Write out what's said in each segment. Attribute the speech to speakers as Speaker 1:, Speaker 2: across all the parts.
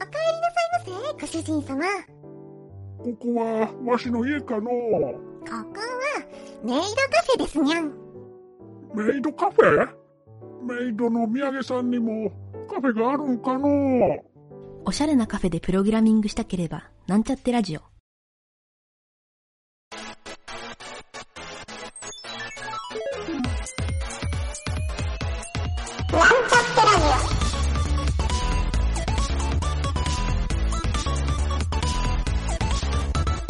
Speaker 1: お帰りなさいませ、ご主人様。
Speaker 2: ここは、わしの家かの
Speaker 1: ここは、メイドカフェですにゃん。
Speaker 2: メイドカフェ？メイドの土産さんにもカフェがあるんかの
Speaker 3: おしゃれなカフェでプログラミングしたければ、なんちゃってラジオ。
Speaker 1: なんちゃ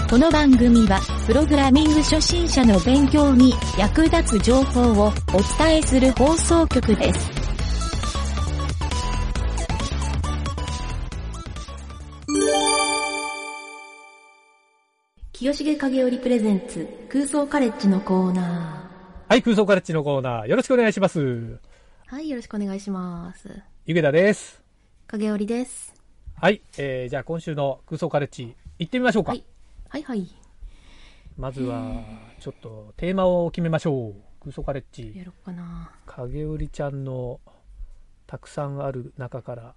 Speaker 4: この番組は、プログラミング初心者の勉強に役立つ情報をお伝えする放送局です。
Speaker 3: 清重影織プレゼンツ、空想カレッジのコーナ
Speaker 5: はい、空想カレッジのコーナー、よろしくお願いします。
Speaker 3: ー。はい、よろしくお願いします。
Speaker 5: ゆげだです。
Speaker 3: 影織です。
Speaker 5: はい、えー、じゃあ今週の空想カレッジ、行ってみましょうか。
Speaker 3: はい。はいはい。
Speaker 5: まずは、ちょっとテーマを決めましょう。空想カレッジ、
Speaker 3: やろっかな。
Speaker 5: 影織ちゃんのたくさんある中から、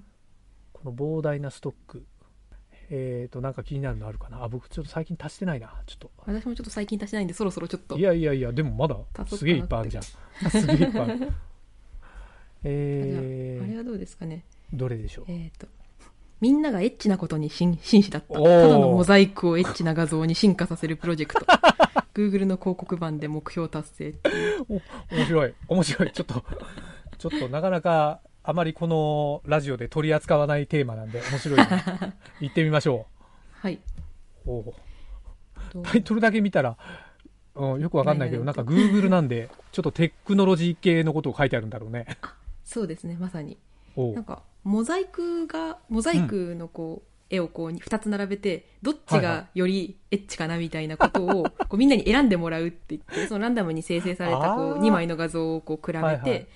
Speaker 5: この膨大なストック、えーと、なんか気になるのあるかな？あ、僕ちょっと最近足してないな。ちょっと。
Speaker 3: 私もちょっと最近足してないんで、そろそろちょっと。
Speaker 5: いやいやいや、でもまだすげえいっぱいあるじゃん。すげえいっぱいある。えー、
Speaker 3: あれはどうですかね。
Speaker 5: どれでしょう？
Speaker 3: えっ、と、みんながエッチなことに真真摯だった。ただのモザイクをエッチな画像に進化させるプロジェクト。Google の広告版で目標達成っていう。
Speaker 5: 面白い。面白い。ちょっとちょっとなかなかあまりこのラジオで取り扱わないテーマなんで面白いな 行ってみましょ
Speaker 3: はい。
Speaker 5: う。おタイトルだけ見たら、うん、よくわかんないけどな
Speaker 3: 何
Speaker 5: んか Google なんでちょっとテクノロジー系のことを書いてあるんだろうね。
Speaker 3: そうですね、まさに。なんか、モザイクが、モザイクのこう、絵をこう、二つ並べて、どっちがよりエッチかなみたいなことを、こうみんなに選んでもらうって言って、そのランダムに生成されたこう、
Speaker 5: あー。
Speaker 3: 2枚の画像をこう比べて、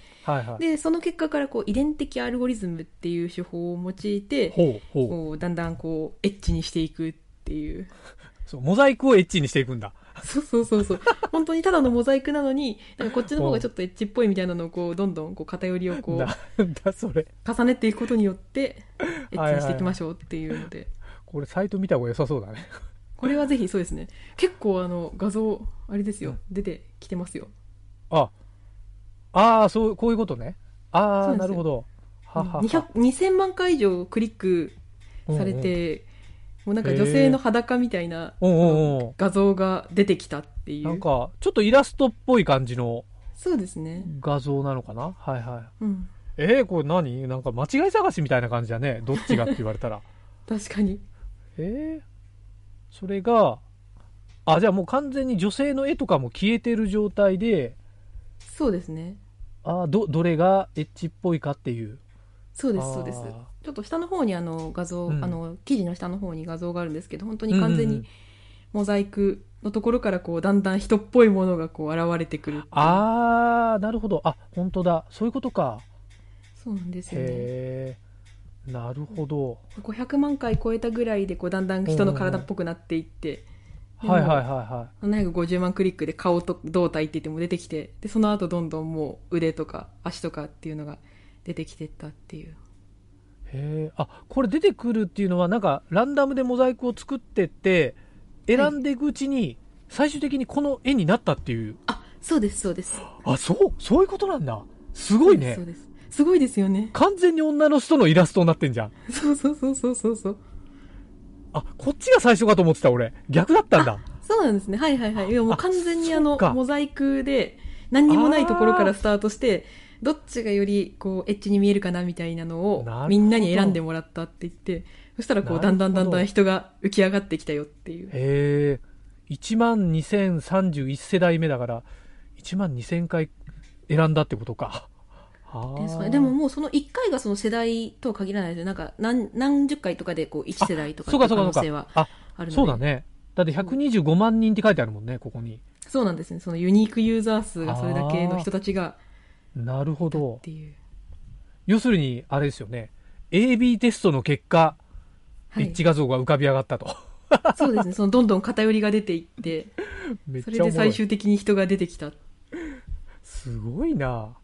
Speaker 3: で、その結果からこう、遺伝的アルゴリズムっていう手法を用いて、こう、だんだんこう、エッチにしていくっていう。
Speaker 5: そうモザイクをエッチにしていくんだ
Speaker 3: そうそうそうそう。本当にただのモザイクなのに、なんかこっちの方がちょっとエッチっぽいみたいなのをこう、どんどんこう、偏りをこう、
Speaker 5: なんだそれ
Speaker 3: 重ねていくことによって、エッチにしていきましょうっていうので。
Speaker 5: これサイト見た方が良さそうだね
Speaker 3: これはぜひそうですね。結構あの、画像、あれですよ。出てきてますよ。
Speaker 5: あああそうこういうことねああなるほどははは
Speaker 3: 200 2000万回以上クリックされて、もうなんか女性の裸みたいな画像が出てきたっていう。
Speaker 5: なんか、ちょっとイラストっぽい感じの
Speaker 3: そうですね。
Speaker 5: 画像なのかな？はいはい。
Speaker 3: うん。
Speaker 5: えー、これ何？なんか間違い探しみたいな感じだね。どっちがって言われたら。
Speaker 3: 確かに。
Speaker 5: えー、それが、あ、じゃあもう完全に女性の絵とかも消えてる状態で、
Speaker 3: そうですね。
Speaker 5: あど、どれがエッチっぽいかっていう。
Speaker 3: そうです、そうです。ちょっと下の方にあの画像、
Speaker 5: うん
Speaker 3: あの、記事の下の方に画像があるんですけど、本当に完全に
Speaker 5: うんうんうん
Speaker 3: モザイクのところからこう、だんだん人っぽいものがこう、現れてくるっていう
Speaker 5: あー、なるほど。あ、本当だ。そういうことか。
Speaker 3: そうなんですよね。
Speaker 5: なるほど。
Speaker 3: 500万回超えたぐらいでこうだんだん人の体っぽくなっていって、でも
Speaker 5: はいはいはいは
Speaker 3: 750万クリックで顔と胴体って言っても出てきてでその後どんどんもう腕とか足とかっていうのが出てきてったっていう
Speaker 5: い。へー。あ、これ出てくるっていうのは、なんか、ランダムでモザイクを作ってって、選んでいくうちに、最終的にこの絵になったっていう。
Speaker 3: あそうですそうです
Speaker 5: あ、そうそういうことなんだ。すごいね
Speaker 3: そう。ですすごいですよね
Speaker 5: 完全に女の人のイラストになってんじゃん。
Speaker 3: そうそうそうそうそうそう
Speaker 5: あ、こっちが最初かと思ってた俺。逆だったんだ。
Speaker 3: そうなんですねはいはいはいいやもう
Speaker 5: あ
Speaker 3: 完全にあのモザイクで何にもないところからスタートしてどっちがよりこうエッチに見えるかなみたいなのをみんなに選んでもらったって言ってそしたらこうだんだんだんだん人が浮き上がってきたよっていう。
Speaker 5: へえ。1万2031世代目だから、1万2000回選んだってことか。あ。
Speaker 3: ですねでももうその1回がその世代とは限らないですよ。なんか何何十回とかでこう1世代とか
Speaker 5: そうかそうかそう
Speaker 3: っていう可能性は
Speaker 5: あ
Speaker 3: るので。
Speaker 5: そうだね。だって125万人って書いてあるもんね、ここに。
Speaker 3: そうなんですね。そのユニークユーザー数がそれだけの人たちが
Speaker 5: なるほ
Speaker 3: っ
Speaker 5: ど。
Speaker 3: ていう
Speaker 5: 要するに、あれですよね。AB テストの結果、
Speaker 3: はい
Speaker 5: エッチ画像が浮かび上がったと。
Speaker 3: そうですねそのどんどん偏りが出ていって それで最終的に人が出てきた
Speaker 5: すごいな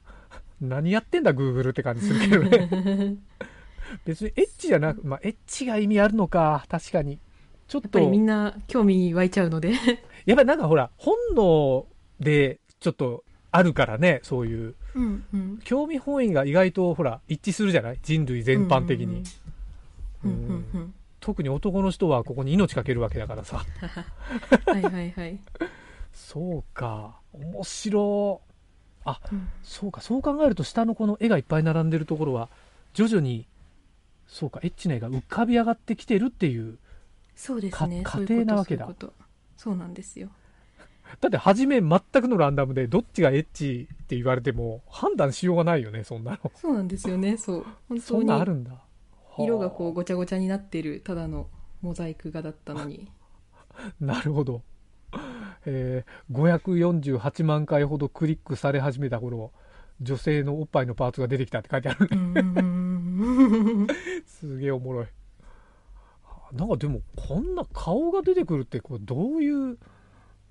Speaker 5: 何やってんだ、Google って感じするけどね。別にエッチじゃなく、まあ、エッチが意味あるのか、確かに。ちょっと、
Speaker 3: やっぱりみんな興味湧いちゃうので。
Speaker 5: やっぱりなんかほら、本能でちょっとあるからね、そういう。
Speaker 3: うんうん。
Speaker 5: 興味本位が意外とほら、一致するじゃない？人類全般的に。特に男の人はここに命かけるわけだからさ。
Speaker 3: う んはいはいはい。
Speaker 5: そうか。面白い。あ、
Speaker 3: うん
Speaker 5: そうか。そう考えると下のこの絵がいっぱい並んでるところは、徐々に、そうか、エッチな絵が浮かび上がってきてるっていう。
Speaker 3: そうですね。
Speaker 5: か
Speaker 3: そういうこと
Speaker 5: 家庭なわけだ
Speaker 3: そうなんですよ。
Speaker 5: だって初め全くのランダムでどっちがエッチって言われても判断しようがないよね、そんなの。
Speaker 3: そうなんですよね。そう。本当
Speaker 5: そんなんある
Speaker 3: に
Speaker 5: んだ。
Speaker 3: 色がこう
Speaker 5: は
Speaker 3: ごちゃごちゃになってるただのモザイク画だったのに。
Speaker 5: あ なるほど。えー、548万回ほどクリックされ始めた頃、女性のおっぱいのパーツが出てきたって書いてあるね。すげえおもろい。なんかでも、こんな顔が出てくるって、これどういう、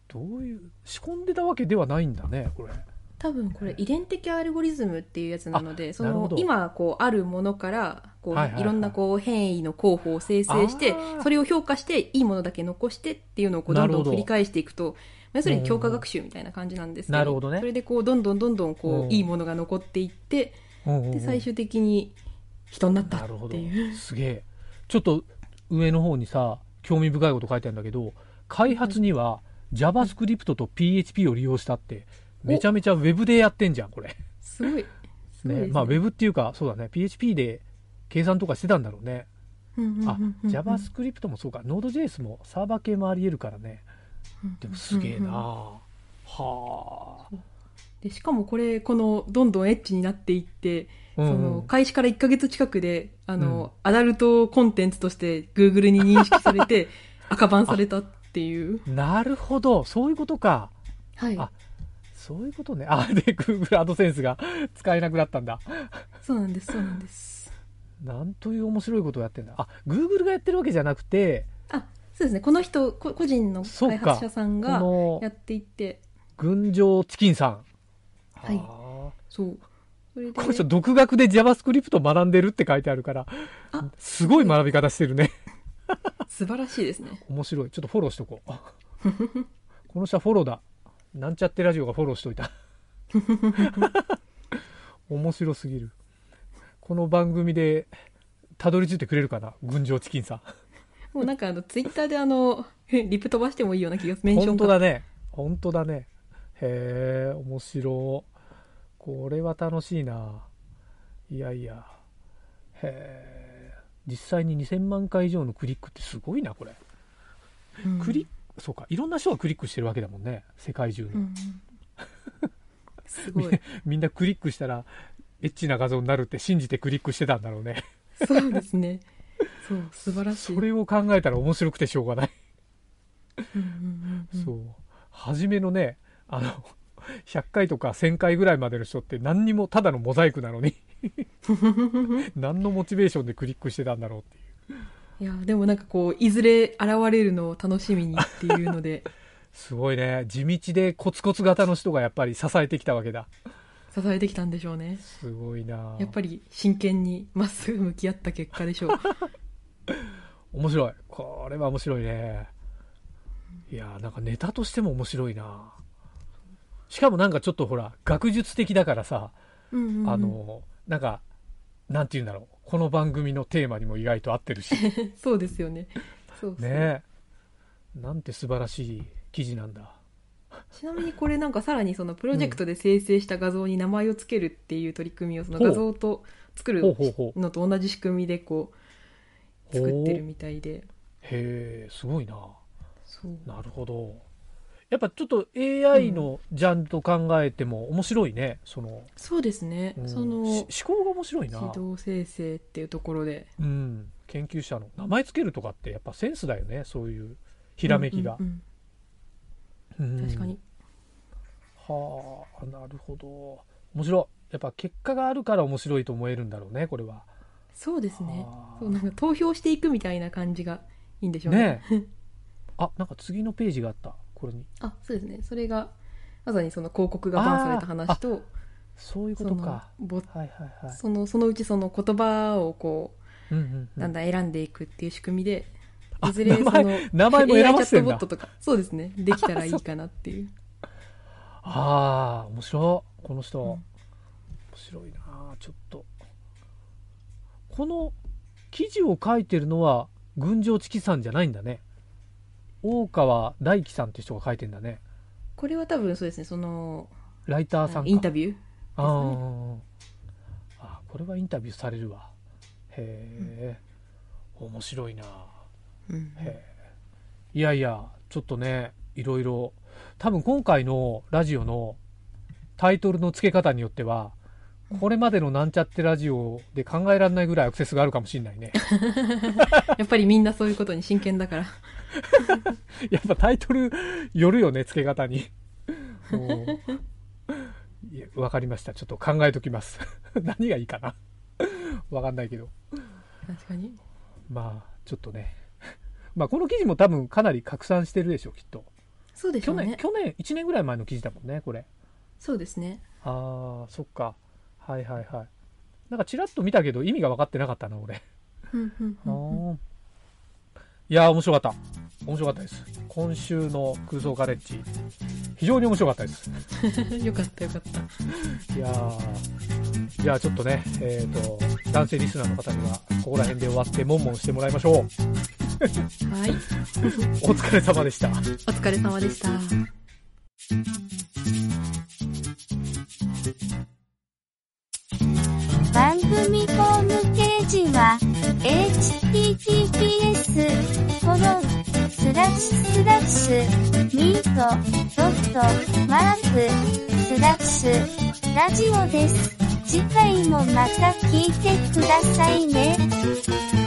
Speaker 5: どういう、仕込んでたわけではないんだね、これ。
Speaker 3: 多分これ遺伝的アルゴリズムっていうやつなのでその今こうあるものからこう、
Speaker 5: はいいはいはい。
Speaker 3: ろんなこう変異の候補を生成してそれを評価していいものだけ残してっていうのをこう
Speaker 5: ど
Speaker 3: どんどん繰り返していくと要するに強化学習みたいな感じなんですけど,、
Speaker 5: なるほどね。
Speaker 3: それでこうどんどんどんどんこう、
Speaker 5: うん
Speaker 3: いいものが残っていってで最終的に人になったっていう。
Speaker 5: すげえ。ちょっと上の方にさ興味深いこと書いてあるんだけど開発には JavaScript と PHP を利用したってめちゃめちゃ Web でやってんじゃんこれ。
Speaker 3: すごい。すごいね
Speaker 5: ね。まあ Web っていうかそうだね。PHP で計算とかしてたんだろうね。
Speaker 3: うんうんうんうん
Speaker 5: あ JavaScript もそうか。Node.js もサーバー系もありえるからね。でもすげえなはあ。
Speaker 3: でしかもこれこのどんどんエッチになっていって
Speaker 5: うんうん。
Speaker 3: その開始から1ヶ月近くであの、アダルトコンテンツとして Google に認識されて 赤バンされたっていう。
Speaker 5: なるほど。そういうことか。
Speaker 3: はい。
Speaker 5: あそういうことね。あで Google アドセンスが使えなくなったんだ。
Speaker 3: そうなんですそうなんです。
Speaker 5: なんという面白いことをやってんだ。あ、Google がやってるわけじゃなくて、
Speaker 3: あそうですね。この人こ個人の開発者さん
Speaker 5: こ
Speaker 3: が
Speaker 5: の
Speaker 3: やっていって。
Speaker 5: 群青チキンさん。
Speaker 3: はい。
Speaker 5: あ
Speaker 3: そう。それ
Speaker 5: この人独学で JavaScript を学んでるって書いてあるから
Speaker 3: あ、
Speaker 5: すごい学び方してるね。
Speaker 3: 素晴らしいですね
Speaker 5: 面白い。ちょっとフォローしとこう。この人はフォローだ。なんちゃってラジオがフォローしといた。面白すぎる。この番組でたどり着いてくれるかな？群青チキンさん。
Speaker 3: もうなんかあのツイッターであのリプ飛ばしてもいいような気が メンションが
Speaker 5: 本当だね本当だねへえ面白いこれは楽しいないやいやへえ実際に2000万回以上のクリックってすごいなこれ、
Speaker 3: うん。
Speaker 5: クリックそうかいろんな人がクリックしてるわけだもんね世界中の、
Speaker 3: うんうん。すごい。
Speaker 5: みんなクリックしたらエッチな画像になるって信じてクリックしてたんだろうね。
Speaker 3: そうですね。そう素晴らしい。
Speaker 5: それを考えたら面白くてしょうがない、そう。初めのねあの100回とか1000回ぐらいまでの人って何にもただのモザイクなのに。何のモチベーションでクリックしてたんだろうっていう。
Speaker 3: いやでもなんかこういずれ現れるのを楽しみにっていうので。
Speaker 5: すごいね。地道でコツコツ型の人がやっぱり支えてきたわけだ。
Speaker 3: 支えてきたんでしょうね。
Speaker 5: すごいな。
Speaker 3: やっぱり真剣にまっすぐ向き合った結果でしょう。
Speaker 5: 面白い。これは面白いね。いやーなんかネタとしても面白いなしかもなんかちょっとほら学術的だからさ、
Speaker 3: うんうんうん。
Speaker 5: あのなんかなんて言うんだろうこの番組のテーマにも意外と合ってるし。
Speaker 3: そうですよね。そうそう。
Speaker 5: ね。えなんて素晴らしい記事なんだ。
Speaker 3: ちなみにこれなんかさらにそのプロジェクトで生成した画像に名前をつけるっていう取り組みをその画像と作るのと同じ仕組みでこう作ってるみたいで
Speaker 5: へえすごいななるほどやっぱちょっと AI のジャンルと考えても面白いね、その、
Speaker 3: そうですね、
Speaker 5: うん。
Speaker 3: その
Speaker 5: し思考が面白いな。
Speaker 3: 自動生成っていうところで。
Speaker 5: うん、研究者の名前つけるとかってやっぱセンスだよねそういうひらめきが。
Speaker 3: うん、うん
Speaker 5: うん。
Speaker 3: うん。確かに。
Speaker 5: はあなるほど。面白い。やっぱ結果があるから面白いと思えるんだろうねこれは。
Speaker 3: そうですね。
Speaker 5: はあ。
Speaker 3: そうなんか投票していくみたいな感じがいいんでしょうね。
Speaker 5: ねえ。あなんか次のページがあったこれに。
Speaker 3: あそうですね。それがまさにその広告がバンされた話と
Speaker 5: そういうことか。
Speaker 3: ボ
Speaker 5: はいはいはい。
Speaker 3: そのそのうちその言葉をこう
Speaker 5: うんうんうん。
Speaker 3: だんだん選んでいくっていう仕組みで、
Speaker 5: あ
Speaker 3: いずれその、
Speaker 5: 名前名前も選ばせてん
Speaker 3: AI チャットボ
Speaker 5: だ
Speaker 3: ットとか、そうですね、できたらいいかなっていう。
Speaker 5: ああ面白い。この人、
Speaker 3: うん。
Speaker 5: 面白いなちょっと。この記事を書いてるのは群青チキさんじゃないんだね大川大樹さんって人が書いてんだね。
Speaker 3: これは多分そうですね、その、
Speaker 5: ライターさんか。
Speaker 3: インタビュー。
Speaker 5: あーあこれはインタビューされるわ。へえ、面白いな。
Speaker 3: うん。
Speaker 5: へえいやいやちょっとねいろいろ。多分今回のラジオのタイトルの付け方によってはこれまでのなんちゃってラジオで考えられないぐらいアクセスがあるかもしれないね。
Speaker 3: やっぱりみんなそういうことに真剣だから。
Speaker 5: やっぱタイトルよるよね付け方に。わかりました。ちょっと考えときます。何がいいかな。わかんないけど。
Speaker 3: 確かに。
Speaker 5: まあちょっとね。まあこの記事も多分かなり拡散してるでしょきっと。
Speaker 3: そうでしょうね。
Speaker 5: 去年去年1年ぐらい前の記事だもんねこれ。
Speaker 3: そうですね。
Speaker 5: ああそっか。はいはいはい。なんかちらっと見たけど意味が分かってなかったな俺。
Speaker 3: うんうんうんうん。
Speaker 5: あー。いやー面白かった面白かったです今週の空想ガレッジ非常に面白かったです
Speaker 3: よかったよかった。
Speaker 5: いやーじゃあちょっとねえっ、と男性リスナーの方にはここら辺で終わってモンモンしてもらいましょう
Speaker 3: はい。
Speaker 5: お疲れ様でした
Speaker 3: お疲れ様でした。
Speaker 4: 番組ホームページは https スラッシュスラッシュミートドットマークスラッシュラジオです。次回もまた聞いてくださいね。「